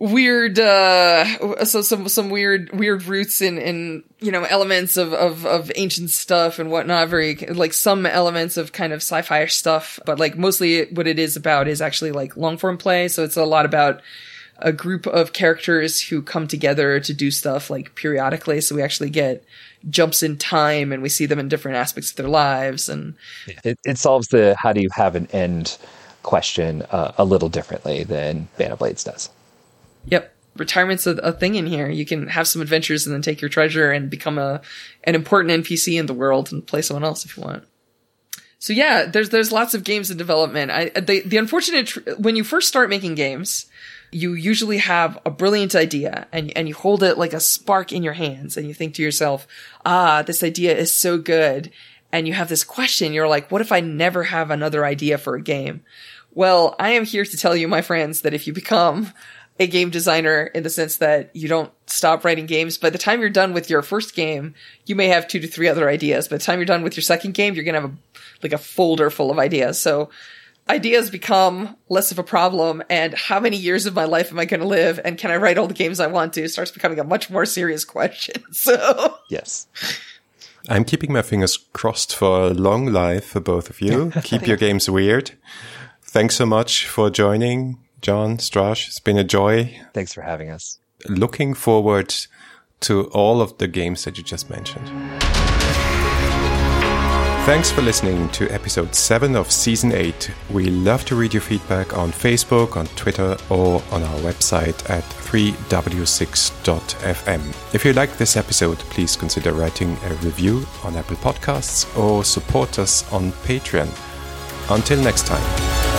weird uh so some some weird weird roots in in you know elements of of of ancient stuff and whatnot very like some elements of kind of sci-fi stuff but like mostly what it is about is actually like long form play so it's a lot about a group of characters who come together to do stuff like periodically so we actually get jumps in time and we see them in different aspects of their lives and it, it solves the how do you have an end question uh, a little differently than Band of Blades does Yep. Retirement's a, a, thing in here. You can have some adventures and then take your treasure and become a an important NPC in the world and play someone else if you want. So yeah, there's there's lots of games in development. I the the unfortunate tr- when you first start making games, you usually have a brilliant idea and and you hold it like a spark in your hands and you think to yourself, "Ah, this idea is so good." And you have this question, you're like, "What if I never have another idea for a game?" Well, I am here to tell you, my friends, that if you become a game designer in the sense that you don't stop writing games. By the time you're done with your first game, you may have two to three other ideas. By the time you're done with your second game, you're going to have a, like a folder full of ideas. So ideas become less of a problem and how many years of my life am I going to live and can I write all the games I want to starts becoming a much more serious question. So Yes. I'm keeping my fingers crossed for a long life for both of you. Keep your games weird. Thanks so much for joining, John Stras. It's been a joy. Thanks for having us. Looking forward to all of the games that you just mentioned. Thanks for listening to episode 7 of season 8. We love to read your feedback on Facebook, on Twitter, or on our website at 3w6.fm. If you like this episode, please consider writing a review on Apple Podcasts or support us on Patreon. Until next time.